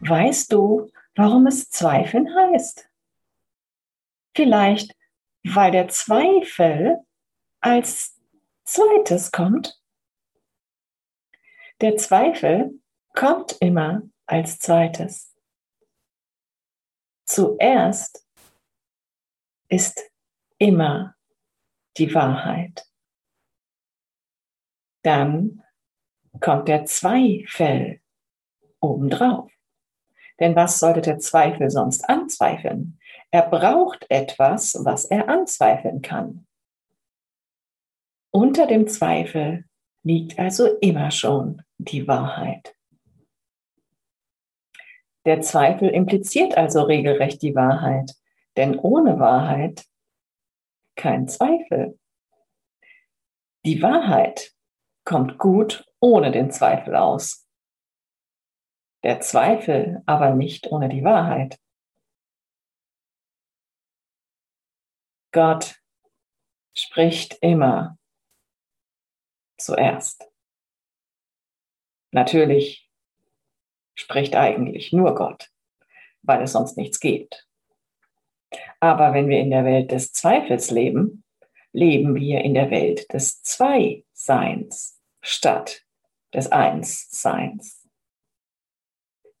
weißt du, warum es Zweifeln heißt? Vielleicht, weil der Zweifel als zweites kommt. Der Zweifel kommt immer als zweites. Zuerst ist immer die Wahrheit. Dann kommt der Zweifel obendrauf. Denn was sollte der Zweifel sonst anzweifeln? Er braucht etwas, was er anzweifeln kann. Unter dem Zweifel liegt also immer schon die Wahrheit. Der Zweifel impliziert also regelrecht die Wahrheit, denn ohne Wahrheit kein Zweifel. Die Wahrheit kommt gut ohne den Zweifel aus. Der Zweifel aber nicht ohne die Wahrheit. Gott spricht immer zuerst. Natürlich spricht eigentlich nur Gott, weil es sonst nichts gibt. Aber wenn wir in der Welt des Zweifels leben, leben wir in der Welt des Zwei-Seins statt des Eins-Seins.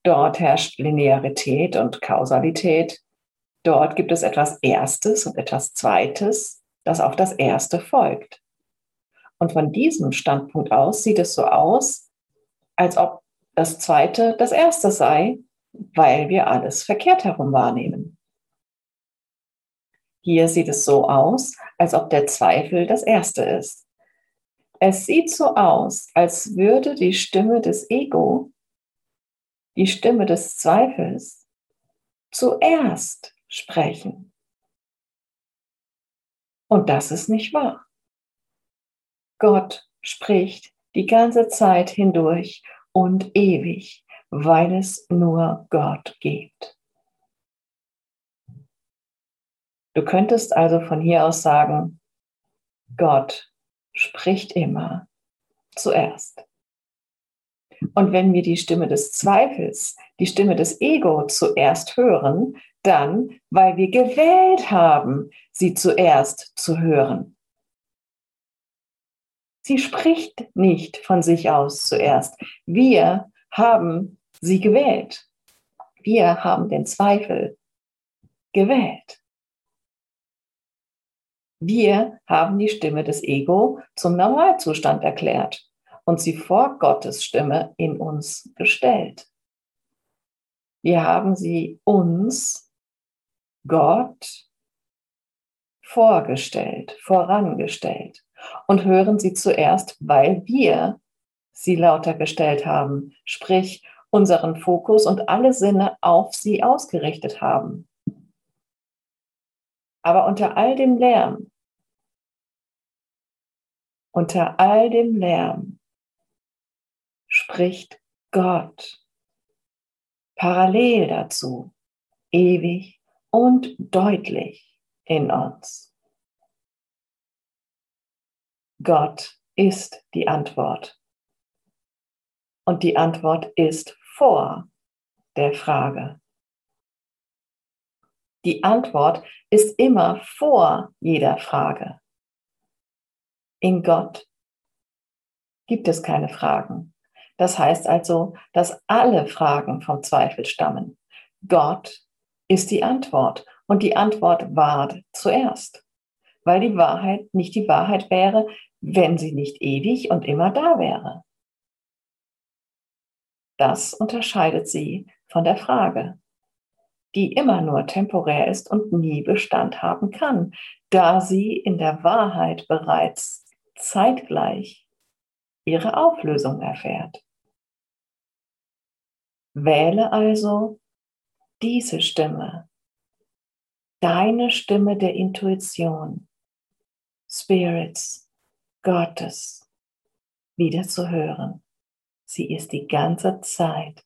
Dort herrscht Linearität und Kausalität. Dort gibt es etwas Erstes und etwas Zweites, das auf das Erste folgt. Und von diesem Standpunkt aus sieht es so aus, als ob das Zweite das Erste sei, weil wir alles verkehrt herum wahrnehmen. Hier sieht es so aus, als ob der Zweifel das Erste ist. Es sieht so aus, als würde die Stimme des Ego, die Stimme des Zweifels, zuerst sprechen. Und das ist nicht wahr. Gott spricht die ganze Zeit hindurch und ewig, weil es nur Gott gibt. Du könntest also von hier aus sagen, Gott spricht immer zuerst. Und wenn wir die Stimme des Zweifels, die Stimme des Ego zuerst hören, dann, weil wir gewählt haben, sie zuerst zu hören. Sie spricht nicht von sich aus zuerst. Wir haben sie gewählt. Wir haben den Zweifel gewählt. Wir haben die Stimme des Ego zum Normalzustand erklärt und sie vor Gottes Stimme in uns gestellt. Wir haben sie uns, Gott, vorgestellt, vorangestellt und hören sie zuerst, weil wir sie lauter gestellt haben, sprich unseren Fokus und alle Sinne auf sie ausgerichtet haben. Aber unter all dem Lärm, unter all dem Lärm spricht Gott parallel dazu, ewig und deutlich in uns. Gott ist die Antwort. Und die Antwort ist vor der Frage. Die Antwort ist immer vor jeder Frage. In Gott gibt es keine Fragen. Das heißt also, dass alle Fragen vom Zweifel stammen. Gott ist die Antwort und die Antwort war zuerst, weil die Wahrheit nicht die Wahrheit wäre, wenn sie nicht ewig und immer da wäre. Das unterscheidet sie von der Frage die immer nur temporär ist und nie Bestand haben kann, da sie in der Wahrheit bereits zeitgleich ihre Auflösung erfährt. Wähle also diese Stimme, deine Stimme der Intuition, Spirits, Gottes, wieder zu hören. Sie ist die ganze Zeit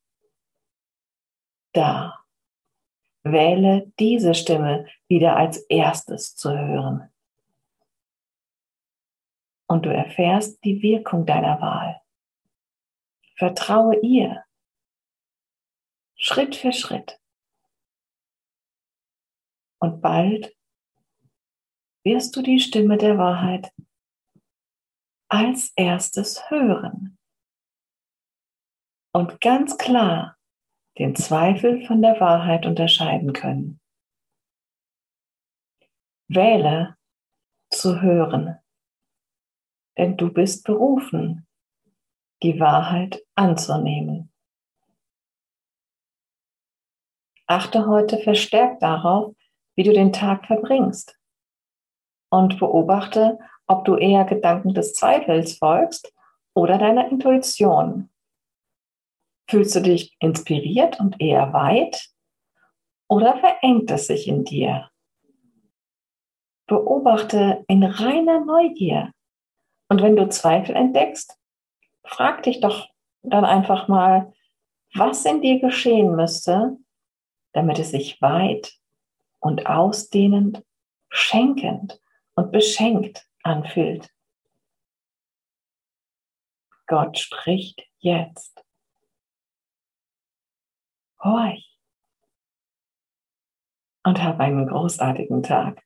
da. Wähle diese Stimme wieder als erstes zu hören. Und du erfährst die Wirkung deiner Wahl. Vertraue ihr. Schritt für Schritt. Und bald wirst du die Stimme der Wahrheit als erstes hören und ganz klar den Zweifel von der Wahrheit unterscheiden können. Wähle zu hören, denn du bist berufen, die Wahrheit anzunehmen. Achte heute verstärkt darauf, wie du den Tag verbringst und beobachte, ob du eher Gedanken des Zweifels folgst oder deiner Intuition. Fühlst du dich inspiriert und eher weit oder verengt es sich in dir? Beobachte in reiner Neugier. Und wenn du Zweifel entdeckst, frag dich doch dann einfach mal, was in dir geschehen müsste, damit es sich weit und ausdehnend, schenkend und beschenkt anfühlt. Gott spricht jetzt. Horch und hab einen großartigen Tag.